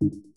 you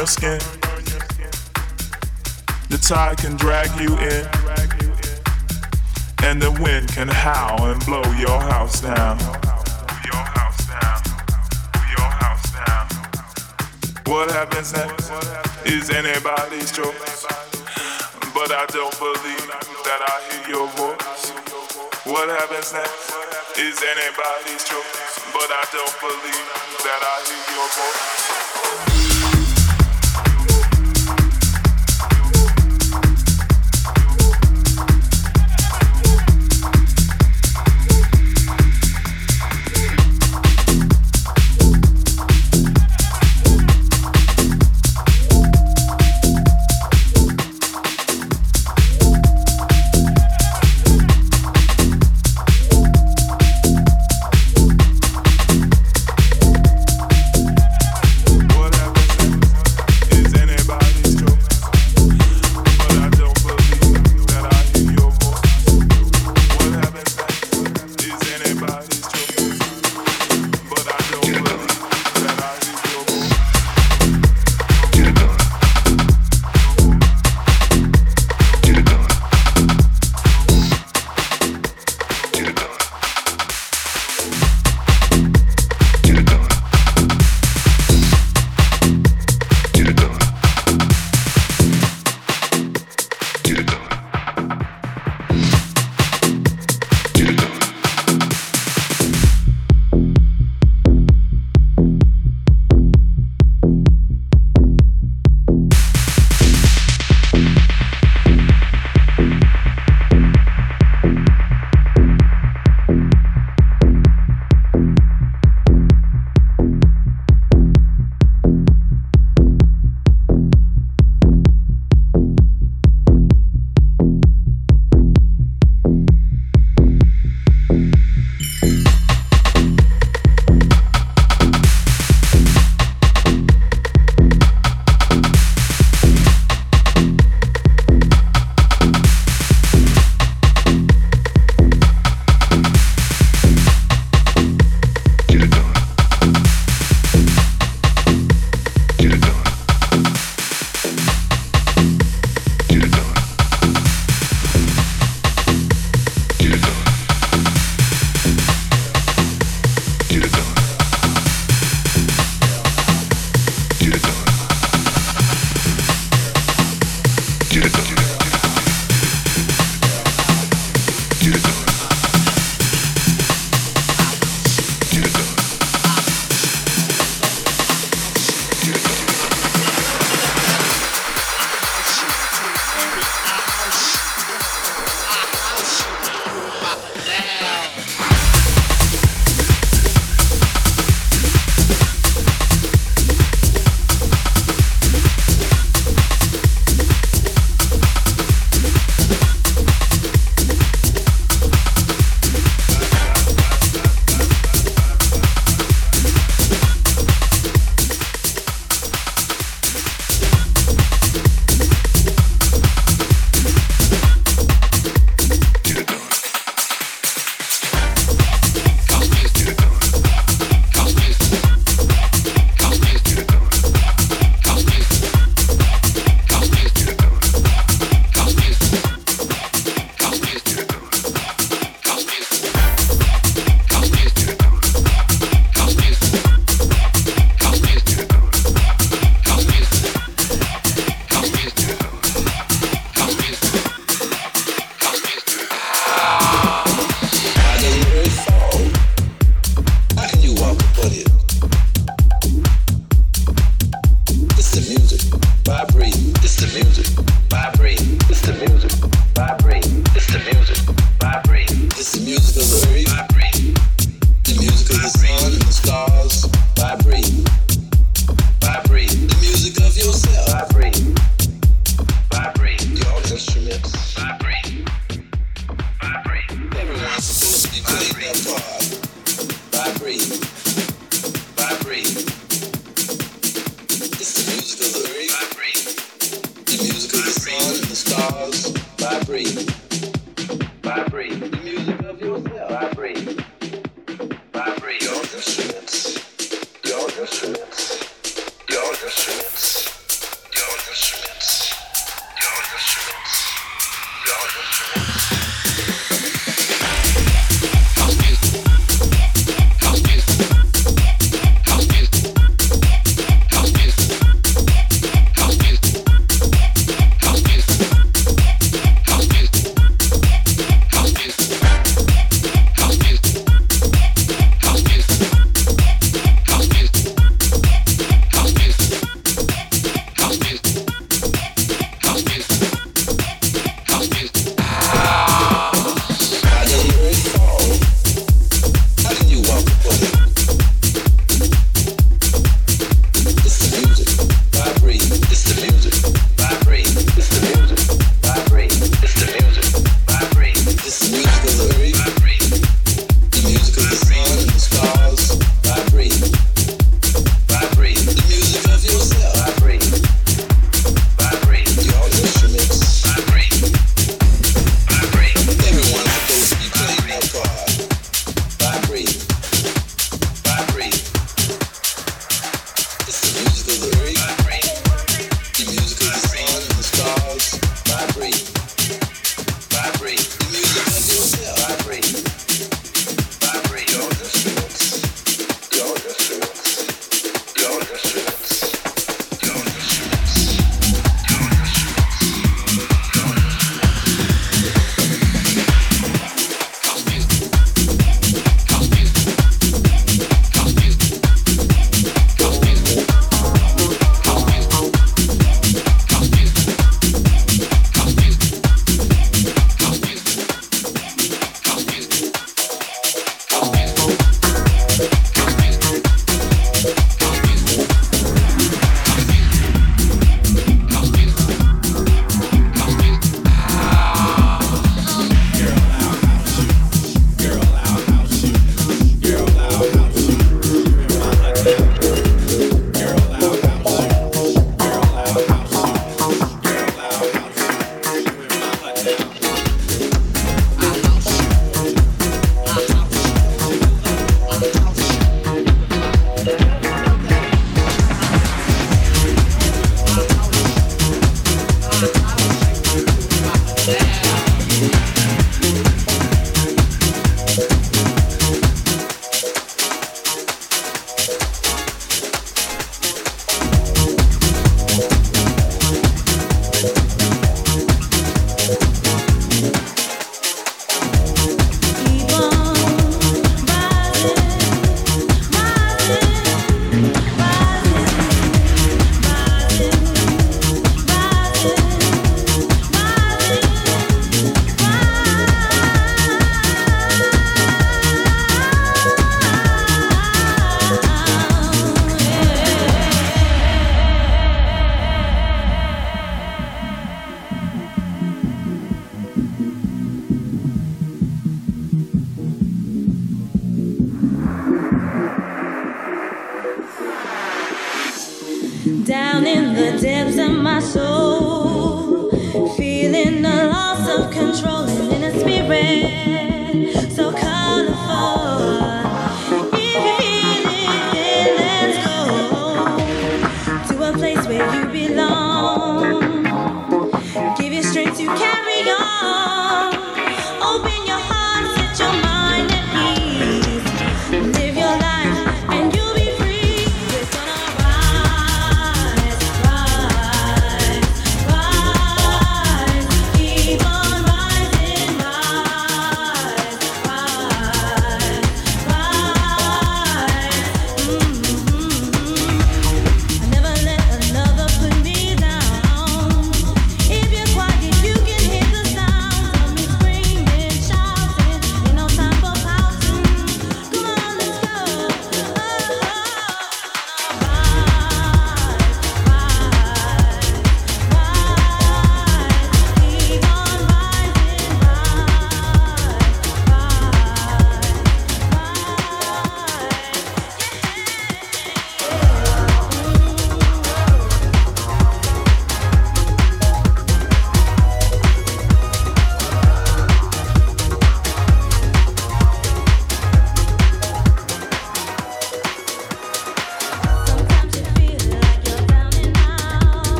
your skin. The tide can drag you in. And the wind can howl and blow your house down. What happens next is anybody's choice. But I don't believe that I hear your voice. What happens next is anybody's choice. But I don't believe that I hear your voice.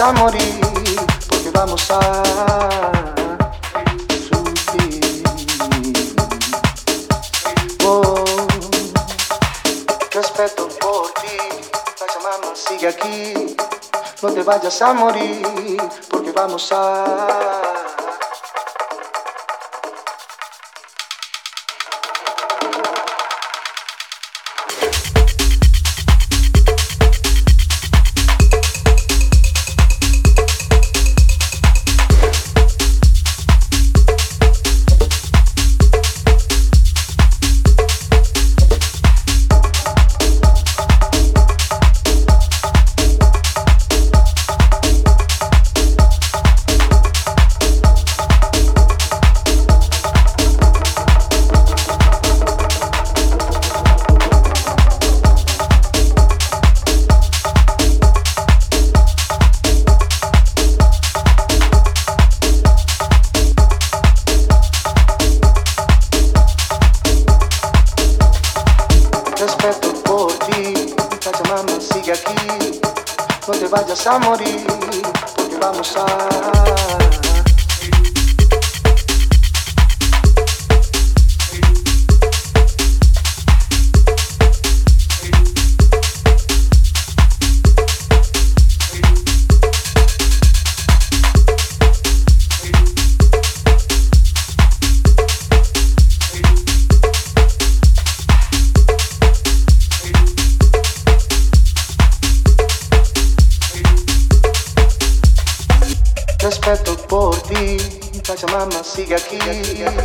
Vayas a morir, porque vamos a sufrir. Oh, respeto por ti, Pachamama sigue aquí, no te vayas a morir, aquí.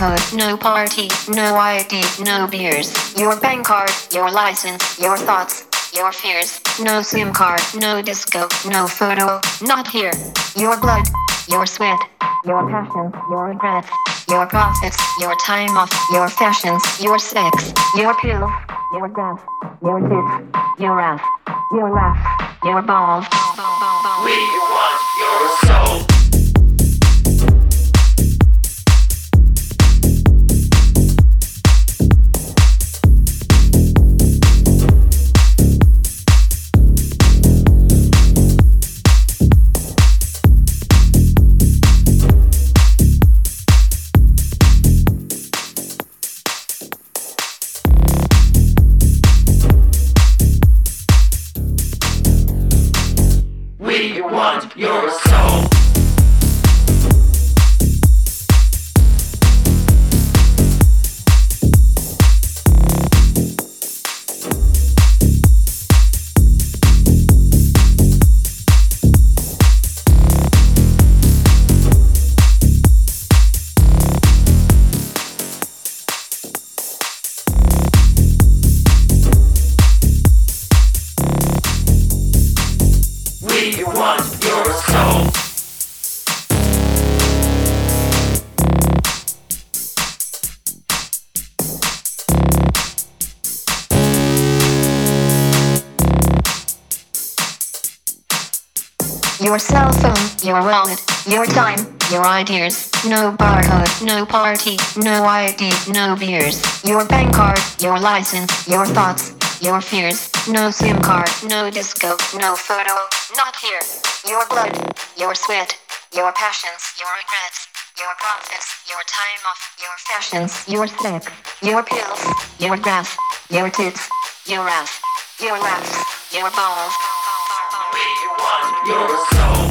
No party, no ID, no beers. Your bank card, your license, your thoughts, your fears. No SIM card, no disco, no photo, not here. Your blood, your sweat, your passion, your regrets, your profits, your time off, your fashions, your sex, your pills, your death, your tits, your ass, your laugh, your balls. We Your cell phone, your wallet, your time, your ideas. No barcode, no party, no ID, no beers. Your bank card, your license, your thoughts, your fears. No SIM card, no disco, no photo, not here. Your blood, your sweat, your passions, your regrets, your profits, your time off, your fashions, your sex, your pills, your grass, your tits, your ass, your laughs, your balls. We want your soul.